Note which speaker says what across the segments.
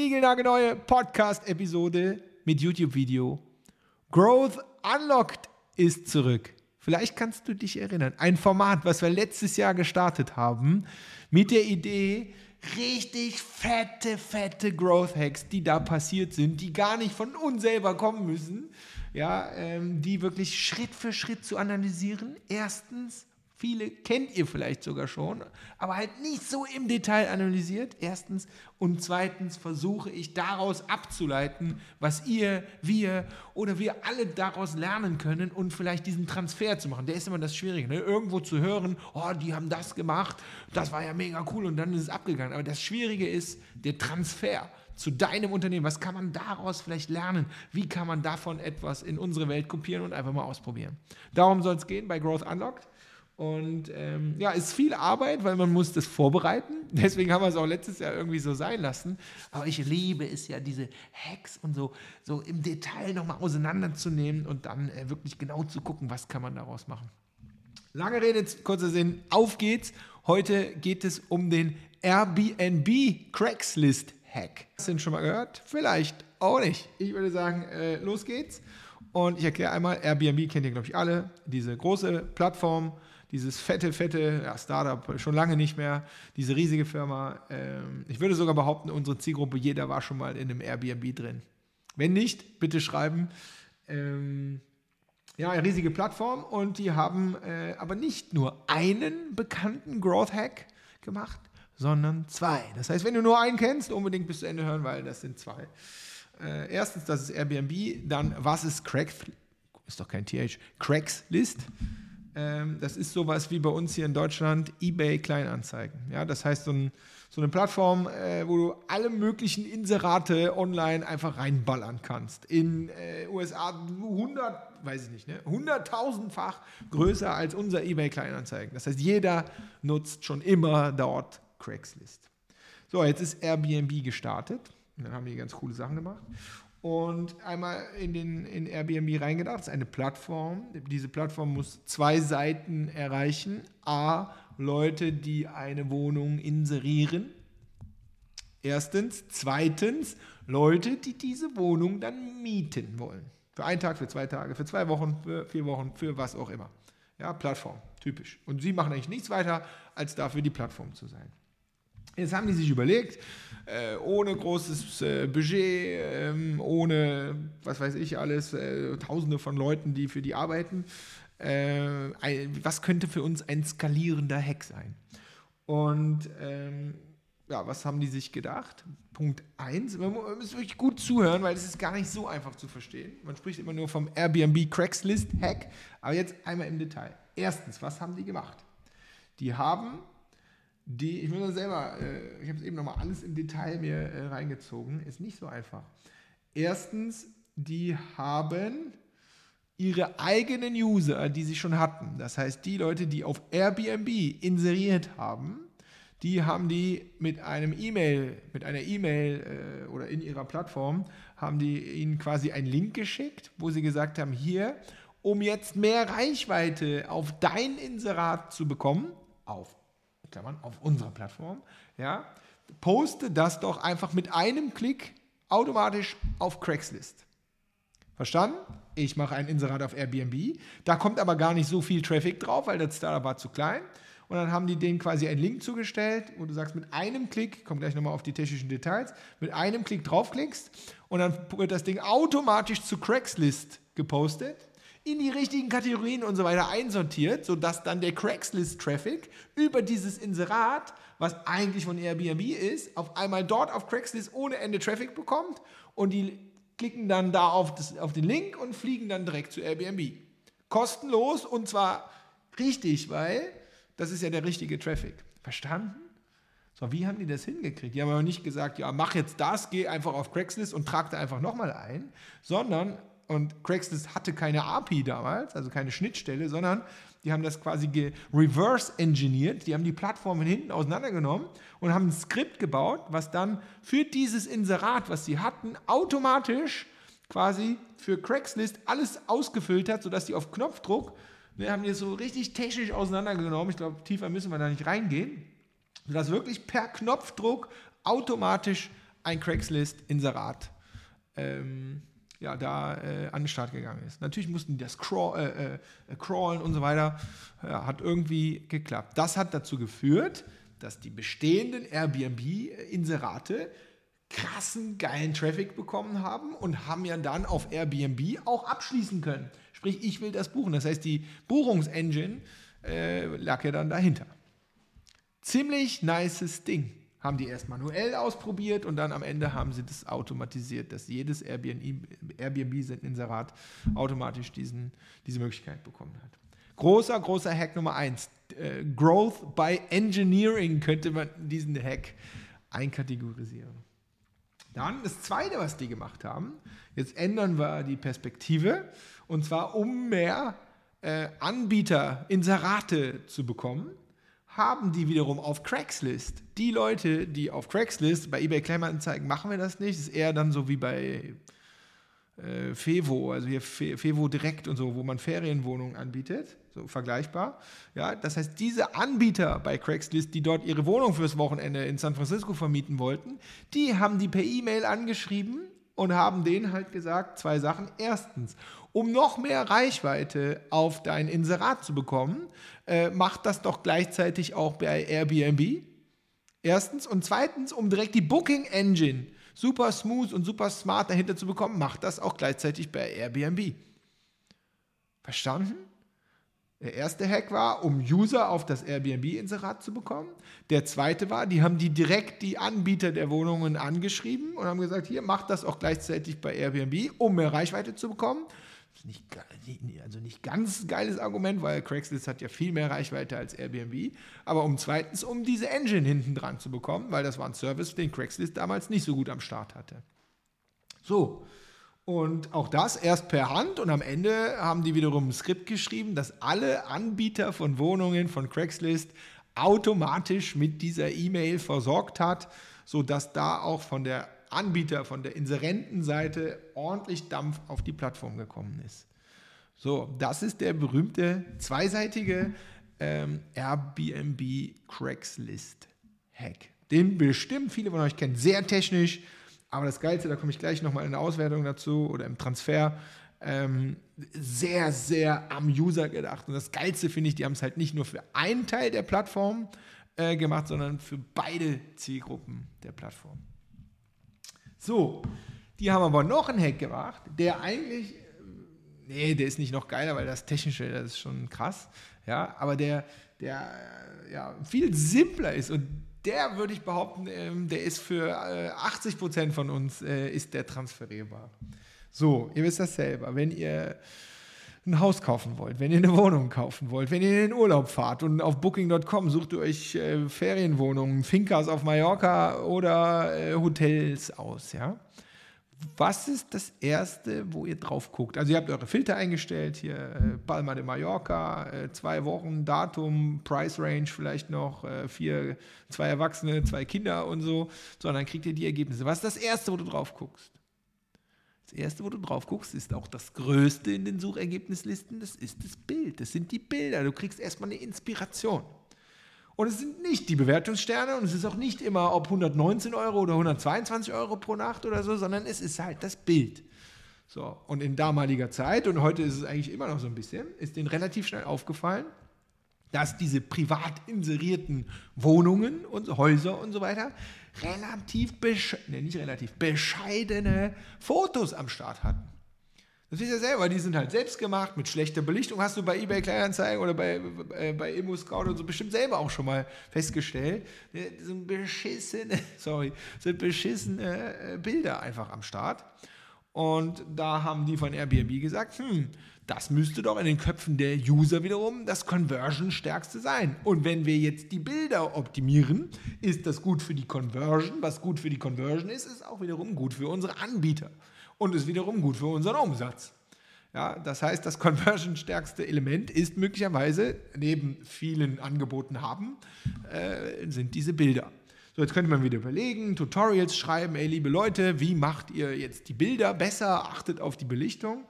Speaker 1: niegelnagelneue Podcast-Episode mit YouTube-Video. Growth Unlocked ist zurück. Vielleicht kannst du dich erinnern. Ein Format, was wir letztes Jahr gestartet haben, mit der Idee, richtig fette, fette Growth Hacks, die da passiert sind, die gar nicht von uns selber kommen müssen, ja, ähm, die wirklich Schritt für Schritt zu analysieren. Erstens, Viele kennt ihr vielleicht sogar schon, aber halt nicht so im Detail analysiert. Erstens. Und zweitens versuche ich daraus abzuleiten, was ihr, wir oder wir alle daraus lernen können und vielleicht diesen Transfer zu machen. Der ist immer das Schwierige. Ne? Irgendwo zu hören, oh, die haben das gemacht, das war ja mega cool und dann ist es abgegangen. Aber das Schwierige ist der Transfer zu deinem Unternehmen. Was kann man daraus vielleicht lernen? Wie kann man davon etwas in unsere Welt kopieren und einfach mal ausprobieren? Darum soll es gehen bei Growth Unlocked. Und ähm, ja, ist viel Arbeit, weil man muss das vorbereiten. Deswegen haben wir es auch letztes Jahr irgendwie so sein lassen. Aber ich liebe es ja, diese Hacks und so, so im Detail nochmal auseinanderzunehmen und dann äh, wirklich genau zu gucken, was kann man daraus machen. Lange Rede, kurzer Sinn, auf geht's. Heute geht es um den Airbnb Craigslist Hack. Hast du den schon mal gehört? Vielleicht auch nicht. Ich würde sagen, äh, los geht's. Und ich erkläre einmal, Airbnb kennt ihr, glaube ich, alle. Diese große Plattform, dieses fette, fette ja, Startup, schon lange nicht mehr, diese riesige Firma. Ähm, ich würde sogar behaupten, unsere Zielgruppe, jeder war schon mal in einem Airbnb drin. Wenn nicht, bitte schreiben. Ähm, ja, eine riesige Plattform und die haben äh, aber nicht nur einen bekannten Growth Hack gemacht, sondern zwei. Das heißt, wenn du nur einen kennst, unbedingt bis zu Ende hören, weil das sind zwei. Äh, erstens, das ist Airbnb, dann was ist Cracks, ist doch kein TH, Craigslist. Ähm, das ist sowas wie bei uns hier in Deutschland eBay Kleinanzeigen. Ja, das heißt so, ein, so eine Plattform, äh, wo du alle möglichen Inserate online einfach reinballern kannst. In äh, USA 100, weiß ich nicht, ne, 100.000-fach größer als unser eBay Kleinanzeigen. Das heißt, jeder nutzt schon immer dort Craigslist. So, jetzt ist Airbnb gestartet. Dann haben die ganz coole Sachen gemacht und einmal in, den, in Airbnb reingedacht. Das ist eine Plattform. Diese Plattform muss zwei Seiten erreichen. A, Leute, die eine Wohnung inserieren. Erstens. Zweitens, Leute, die diese Wohnung dann mieten wollen. Für einen Tag, für zwei Tage, für zwei Wochen, für vier Wochen, für was auch immer. Ja, Plattform, typisch. Und sie machen eigentlich nichts weiter, als dafür die Plattform zu sein. Jetzt haben die sich überlegt, äh, ohne großes äh, Budget, ähm, ohne was weiß ich alles, äh, tausende von Leuten, die für die arbeiten, was könnte für uns ein skalierender Hack sein? Und ähm, ja, was haben die sich gedacht? Punkt 1, man muss wirklich gut zuhören, weil es ist gar nicht so einfach zu verstehen. Man spricht immer nur vom Airbnb Craigslist Hack, aber jetzt einmal im Detail. Erstens, was haben die gemacht? Die haben die, ich muss selber, äh, ich habe es eben nochmal alles im Detail mir äh, reingezogen, ist nicht so einfach. Erstens, die haben ihre eigenen User, die sie schon hatten, das heißt die Leute, die auf Airbnb inseriert haben, die haben die mit einem E-Mail, mit einer E-Mail äh, oder in ihrer Plattform, haben die ihnen quasi einen Link geschickt, wo sie gesagt haben, hier, um jetzt mehr Reichweite auf dein Inserat zu bekommen, auf Klammern, auf unserer Plattform, ja, poste das doch einfach mit einem Klick automatisch auf Craigslist. Verstanden? Ich mache ein Inserat auf Airbnb. Da kommt aber gar nicht so viel Traffic drauf, weil das Startup war zu klein. Und dann haben die denen quasi einen Link zugestellt, wo du sagst, mit einem Klick, komm gleich nochmal auf die technischen Details, mit einem Klick draufklickst und dann wird das Ding automatisch zu Craigslist gepostet in die richtigen Kategorien und so weiter einsortiert, sodass dann der Craigslist-Traffic über dieses Inserat, was eigentlich von Airbnb ist, auf einmal dort auf Craigslist ohne Ende Traffic bekommt und die klicken dann da auf, das, auf den Link und fliegen dann direkt zu Airbnb. Kostenlos und zwar richtig, weil das ist ja der richtige Traffic. Verstanden? So, wie haben die das hingekriegt? Die haben aber nicht gesagt, ja, mach jetzt das, geh einfach auf Craigslist und trag da einfach nochmal ein, sondern und Craigslist hatte keine API damals, also keine Schnittstelle, sondern die haben das quasi reverse engineert. Die haben die Plattform von hinten auseinandergenommen und haben ein Skript gebaut, was dann für dieses Inserat, was sie hatten, automatisch quasi für Craigslist alles ausgefüllt hat, sodass die auf Knopfdruck, wir haben die so richtig technisch auseinandergenommen, ich glaube, tiefer müssen wir da nicht reingehen, sodass wirklich per Knopfdruck automatisch ein Craigslist-Inserat ähm, ja, da äh, an den Start gegangen ist. Natürlich mussten die das crawl, äh, äh, crawlen und so weiter. Ja, hat irgendwie geklappt. Das hat dazu geführt, dass die bestehenden Airbnb-Inserate krassen, geilen Traffic bekommen haben und haben ja dann auf Airbnb auch abschließen können. Sprich, ich will das buchen. Das heißt, die Buchungsengine äh, lag ja dann dahinter. Ziemlich nices Ding haben die erst manuell ausprobiert und dann am Ende haben sie das automatisiert, dass jedes Airbnb-Inserat automatisch diesen, diese Möglichkeit bekommen hat. Großer, großer Hack Nummer eins. Äh, Growth by Engineering könnte man diesen Hack einkategorisieren. Dann das zweite, was die gemacht haben, jetzt ändern wir die Perspektive und zwar um mehr äh, Anbieter, Inserate zu bekommen haben die wiederum auf Craigslist. Die Leute, die auf Craigslist, bei eBay Kleinanzeigen machen wir das nicht, das ist eher dann so wie bei äh, Fevo, also hier Fevo Direkt und so, wo man Ferienwohnungen anbietet, so vergleichbar. Ja, das heißt, diese Anbieter bei Craigslist, die dort ihre Wohnung fürs Wochenende in San Francisco vermieten wollten, die haben die per E-Mail angeschrieben und haben denen halt gesagt, zwei Sachen. Erstens, um noch mehr Reichweite auf dein Inserat zu bekommen, äh, mach das doch gleichzeitig auch bei Airbnb. Erstens. Und zweitens, um direkt die Booking Engine super smooth und super smart dahinter zu bekommen, mach das auch gleichzeitig bei Airbnb. Verstanden? Der erste Hack war, um User auf das Airbnb-Inserat zu bekommen. Der zweite war, die haben die direkt die Anbieter der Wohnungen angeschrieben und haben gesagt, hier, macht das auch gleichzeitig bei Airbnb, um mehr Reichweite zu bekommen. Nicht, also nicht ganz geiles Argument, weil Craigslist hat ja viel mehr Reichweite als Airbnb. Aber um zweitens, um diese Engine hinten dran zu bekommen, weil das war ein Service, den Craigslist damals nicht so gut am Start hatte. So, und auch das erst per Hand und am Ende haben die wiederum ein Skript geschrieben, dass alle Anbieter von Wohnungen von Craigslist automatisch mit dieser E-Mail versorgt hat, sodass da auch von der Anbieter, von der Inserentenseite ordentlich Dampf auf die Plattform gekommen ist. So, das ist der berühmte zweiseitige ähm, Airbnb Craigslist Hack. Den bestimmt viele von euch kennen. Sehr technisch, aber das Geilste, da komme ich gleich nochmal in der Auswertung dazu oder im Transfer, ähm, sehr, sehr am User gedacht. Und das Geilste finde ich, die haben es halt nicht nur für einen Teil der Plattform äh, gemacht, sondern für beide Zielgruppen der Plattform. So, die haben aber noch einen Hack gemacht, der eigentlich, nee, der ist nicht noch geiler, weil das Technische, das ist schon krass, ja, aber der, der ja, viel simpler ist und der würde ich behaupten, ähm, der ist für äh, 80 Prozent von uns äh, ist der transferierbar. So, ihr wisst das selber. Wenn ihr ein Haus kaufen wollt, wenn ihr eine Wohnung kaufen wollt, wenn ihr in den Urlaub fahrt und auf Booking.com sucht ihr euch äh, Ferienwohnungen, Fincas auf Mallorca oder äh, Hotels aus, ja was ist das Erste, wo ihr drauf guckt? Also ihr habt eure Filter eingestellt, hier äh, Palma de Mallorca, äh, zwei Wochen, Datum, Price Range vielleicht noch, äh, vier, zwei Erwachsene, zwei Kinder und so. So, und dann kriegt ihr die Ergebnisse. Was ist das Erste, wo du drauf guckst? Das Erste, wo du drauf guckst, ist auch das Größte in den Suchergebnislisten, das ist das Bild, das sind die Bilder. Du kriegst erstmal eine Inspiration. Und es sind nicht die Bewertungssterne und es ist auch nicht immer, ob 119 Euro oder 122 Euro pro Nacht oder so, sondern es ist halt das Bild. So, und in damaliger Zeit, und heute ist es eigentlich immer noch so ein bisschen, ist denen relativ schnell aufgefallen, dass diese privat inserierten Wohnungen und Häuser und so weiter relativ, nee, nicht relativ, bescheidene Fotos am Start hatten. Das wisst ihr selber, die sind halt selbst gemacht mit schlechter Belichtung. Hast du bei eBay Kleinanzeigen oder bei, äh, bei Immo Scout und so bestimmt selber auch schon mal festgestellt. Das sind beschissene, sorry, sind beschissene äh, Bilder einfach am Start. Und da haben die von Airbnb gesagt, hm, das müsste doch in den Köpfen der User wiederum das Conversion-stärkste sein. Und wenn wir jetzt die Bilder optimieren, ist das gut für die Conversion. Was gut für die Conversion ist, ist auch wiederum gut für unsere Anbieter und ist wiederum gut für unseren Umsatz. Ja, das heißt, das conversion-stärkste Element ist möglicherweise, neben vielen Angeboten haben, äh, sind diese Bilder. So, jetzt könnte man wieder überlegen, Tutorials schreiben, ey, liebe Leute, wie macht ihr jetzt die Bilder besser? Achtet auf die Belichtung.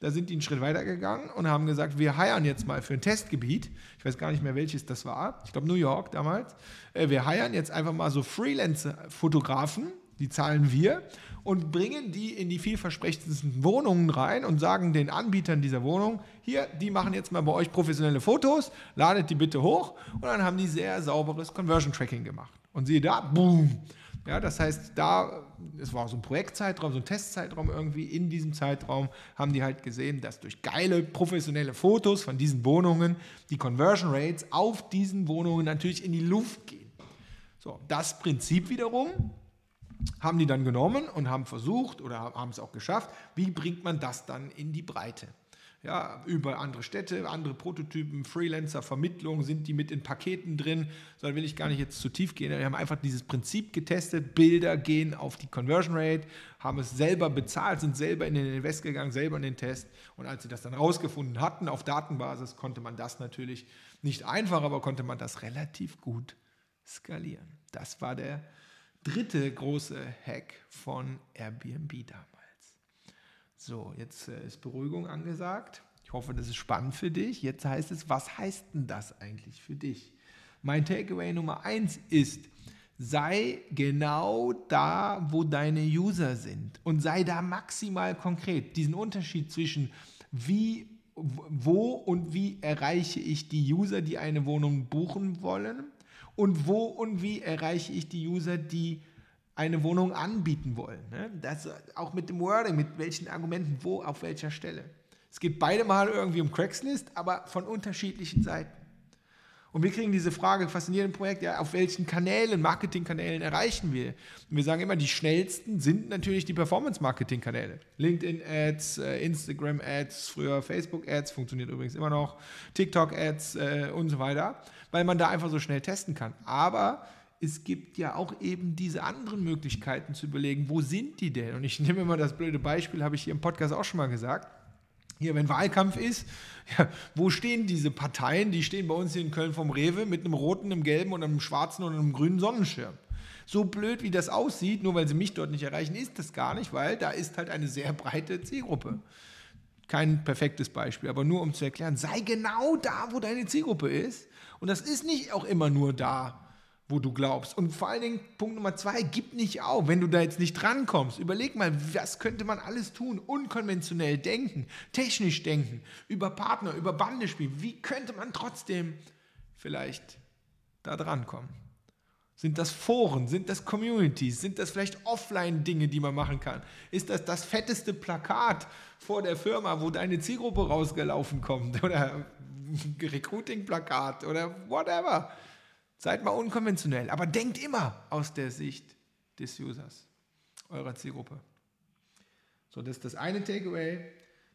Speaker 1: Da sind die einen Schritt weiter gegangen und haben gesagt, wir heiern jetzt mal für ein Testgebiet. Ich weiß gar nicht mehr, welches das war. Ich glaube New York damals. Äh, wir heiern jetzt einfach mal so Freelance-Fotografen, Die zahlen wir und bringen die in die vielversprechendsten Wohnungen rein und sagen den Anbietern dieser Wohnung, hier, die machen jetzt mal bei euch professionelle Fotos, ladet die bitte hoch und dann haben die sehr sauberes Conversion Tracking gemacht. Und siehe da, boom. Ja, das heißt, da, es war so ein Projektzeitraum, so ein Testzeitraum irgendwie, in diesem Zeitraum haben die halt gesehen, dass durch geile professionelle Fotos von diesen Wohnungen die Conversion Rates auf diesen Wohnungen natürlich in die Luft gehen. So, das Prinzip wiederum haben die dann genommen und haben versucht oder haben es auch geschafft, wie bringt man das dann in die Breite? Ja, über andere Städte, andere Prototypen, Freelancer, Vermittlung, sind die mit in Paketen drin? Da will ich gar nicht jetzt zu tief gehen. Wir haben einfach dieses Prinzip getestet. Bilder gehen auf die Conversion Rate, haben es selber bezahlt, sind selber in den Invest gegangen, selber in den Test. Und als sie das dann rausgefunden hatten auf Datenbasis, konnte man das natürlich nicht einfach, aber konnte man das relativ gut skalieren. Das war der dritte große Hack von Airbnb damals. So, jetzt äh, ist Beruhigung angesagt. Ich hoffe, das ist spannend für dich. Jetzt heißt es, was heißt denn das eigentlich für dich? Mein Takeaway Nummer eins ist, sei genau da, wo deine User sind und sei da maximal konkret. Diesen Unterschied zwischen wie, wo und wie erreiche ich die User, die eine Wohnung buchen wollen und wo und wie erreiche ich die User, die eine Wohnung anbieten wollen. Ne? Das auch mit dem Wording, mit welchen Argumenten, wo, auf welcher Stelle. Es geht beide mal irgendwie um Craigslist, aber von unterschiedlichen Seiten. Und wir kriegen diese Frage fast in jedem Projekt, ja, auf welchen Kanälen, Marketingkanälen erreichen wir? Und wir sagen immer, die schnellsten sind natürlich die Performance-Marketing-Kanäle. LinkedIn-Ads, äh, Instagram-Ads, früher Facebook-Ads, funktioniert übrigens immer noch, TikTok-Ads äh, und so weiter, weil man da einfach so schnell testen kann. Aber es gibt ja auch eben diese anderen Möglichkeiten zu überlegen, wo sind die denn? Und ich nehme immer das blöde Beispiel, habe ich hier im Podcast auch schon mal gesagt. Hier, wenn Wahlkampf ist, ja, wo stehen diese Parteien? Die stehen bei uns hier in Köln vom Rewe mit einem roten, einem gelben und einem schwarzen und einem grünen Sonnenschirm. So blöd, wie das aussieht, nur weil sie mich dort nicht erreichen, ist das gar nicht, weil da ist halt eine sehr breite Zielgruppe. Kein perfektes Beispiel, aber nur um zu erklären, sei genau da, wo deine Zielgruppe ist. Und das ist nicht auch immer nur da, wo du glaubst. Und vor allen Dingen, Punkt Nummer zwei, gib nicht auf, wenn du da jetzt nicht drankommst. Überleg mal, was könnte man alles tun? Unkonventionell denken, technisch denken, über Partner, über Bande spielen. Wie könnte man trotzdem vielleicht da drankommen? Sind das Foren? Sind das Communities? Sind das vielleicht Offline-Dinge, die man machen kann? Ist das das fetteste Plakat vor der Firma, wo deine Zielgruppe rausgelaufen kommt? Oder Recruiting-Plakat oder whatever? Seid mal unkonventionell, aber denkt immer aus der Sicht des Users, eurer Zielgruppe. So, das ist das eine Takeaway.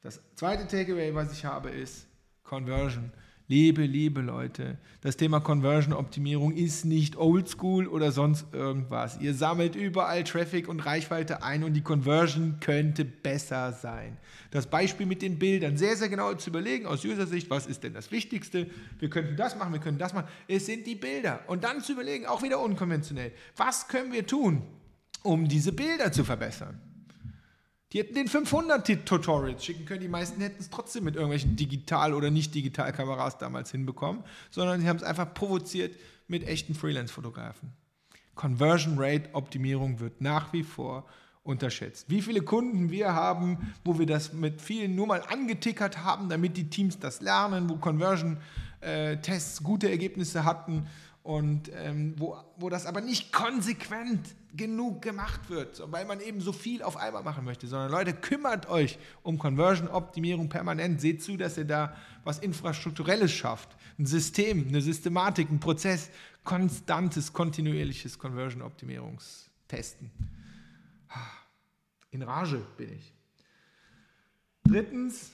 Speaker 1: Das zweite Takeaway, was ich habe, ist Conversion. Liebe, liebe Leute, das Thema Conversion-Optimierung ist nicht oldschool oder sonst irgendwas. Ihr sammelt überall Traffic und Reichweite ein und die Conversion könnte besser sein. Das Beispiel mit den Bildern, sehr, sehr genau zu überlegen aus User-Sicht, was ist denn das Wichtigste? Wir könnten das machen, wir können das machen. Es sind die Bilder. Und dann zu überlegen, auch wieder unkonventionell, was können wir tun, um diese Bilder zu verbessern? Die hätten den 500 Tutorials schicken können. Die meisten hätten es trotzdem mit irgendwelchen Digital- oder Nicht-Digital-Kameras damals hinbekommen, sondern sie haben es einfach provoziert mit echten Freelance-Fotografen. Conversion Rate Optimierung wird nach wie vor unterschätzt. Wie viele Kunden wir haben, wo wir das mit vielen nur mal angetickert haben, damit die Teams das lernen, wo Conversion-Tests äh, gute Ergebnisse hatten und ähm, wo, wo das aber nicht konsequent genug gemacht wird, weil man eben so viel auf einmal machen möchte, sondern Leute, kümmert euch um Conversion-Optimierung permanent. Seht zu, dass ihr da was Infrastrukturelles schafft. Ein System, eine Systematik, ein Prozess, konstantes, kontinuierliches Conversion-Optimierungstesten. In Rage bin ich. Drittens,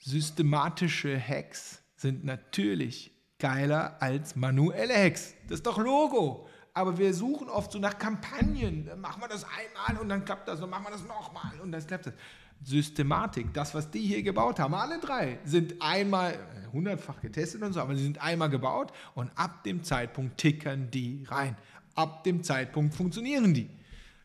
Speaker 1: systematische Hacks sind natürlich geiler als manuelle Hacks. Das ist doch Logo. Aber wir suchen oft so nach Kampagnen. Machen wir das einmal und dann klappt das. Dann machen wir das nochmal und dann klappt das. Systematik, das, was die hier gebaut haben, alle drei, sind einmal hundertfach getestet und so, aber sie sind einmal gebaut und ab dem Zeitpunkt tickern die rein. Ab dem Zeitpunkt funktionieren die.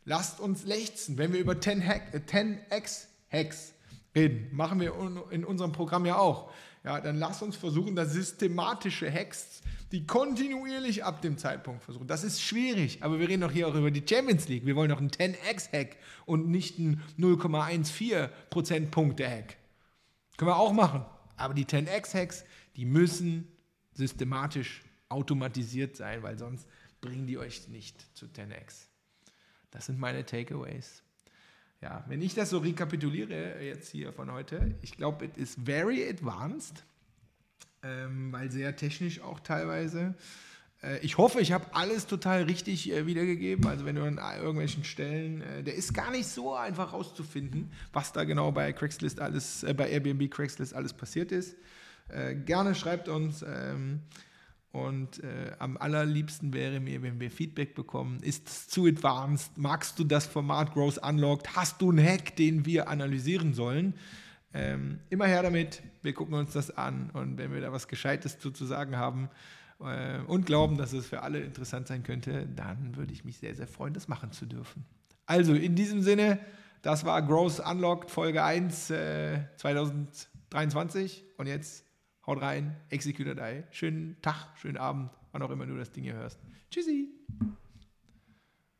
Speaker 1: Lasst uns lechzen, wenn wir über 10 Hack, 10x Hacks reden. Machen wir in unserem Programm ja auch. Ja, dann lass uns versuchen, da systematische Hacks, die kontinuierlich ab dem Zeitpunkt versuchen. Das ist schwierig, aber wir reden doch hier auch über die Champions League. Wir wollen doch einen 10x-Hack und nicht einen 0,14 Prozentpunkte-Hack. Können wir auch machen. Aber die 10x-Hacks, die müssen systematisch automatisiert sein, weil sonst bringen die euch nicht zu 10x. Das sind meine Takeaways. Ja, wenn ich das so rekapituliere jetzt hier von heute, ich glaube, it is very advanced, ähm, weil sehr technisch auch teilweise. Äh, ich hoffe, ich habe alles total richtig äh, wiedergegeben. Also wenn du an irgendwelchen Stellen, äh, der ist gar nicht so einfach rauszufinden, was da genau bei Craigslist alles, äh, bei Airbnb Craigslist alles passiert ist. Äh, gerne schreibt uns. Ähm, und äh, am allerliebsten wäre mir, wenn wir Feedback bekommen. Ist es zu advanced? Magst du das Format Growth Unlocked? Hast du einen Hack, den wir analysieren sollen? Ähm, immer her damit. Wir gucken uns das an. Und wenn wir da was Gescheites zu, zu sagen haben äh, und glauben, dass es für alle interessant sein könnte, dann würde ich mich sehr, sehr freuen, das machen zu dürfen. Also in diesem Sinne, das war Growth Unlocked Folge 1 äh, 2023. Und jetzt Haut rein, Execute Die. Schönen Tag, schönen Abend, wann auch immer du das Ding hier hörst. Tschüssi.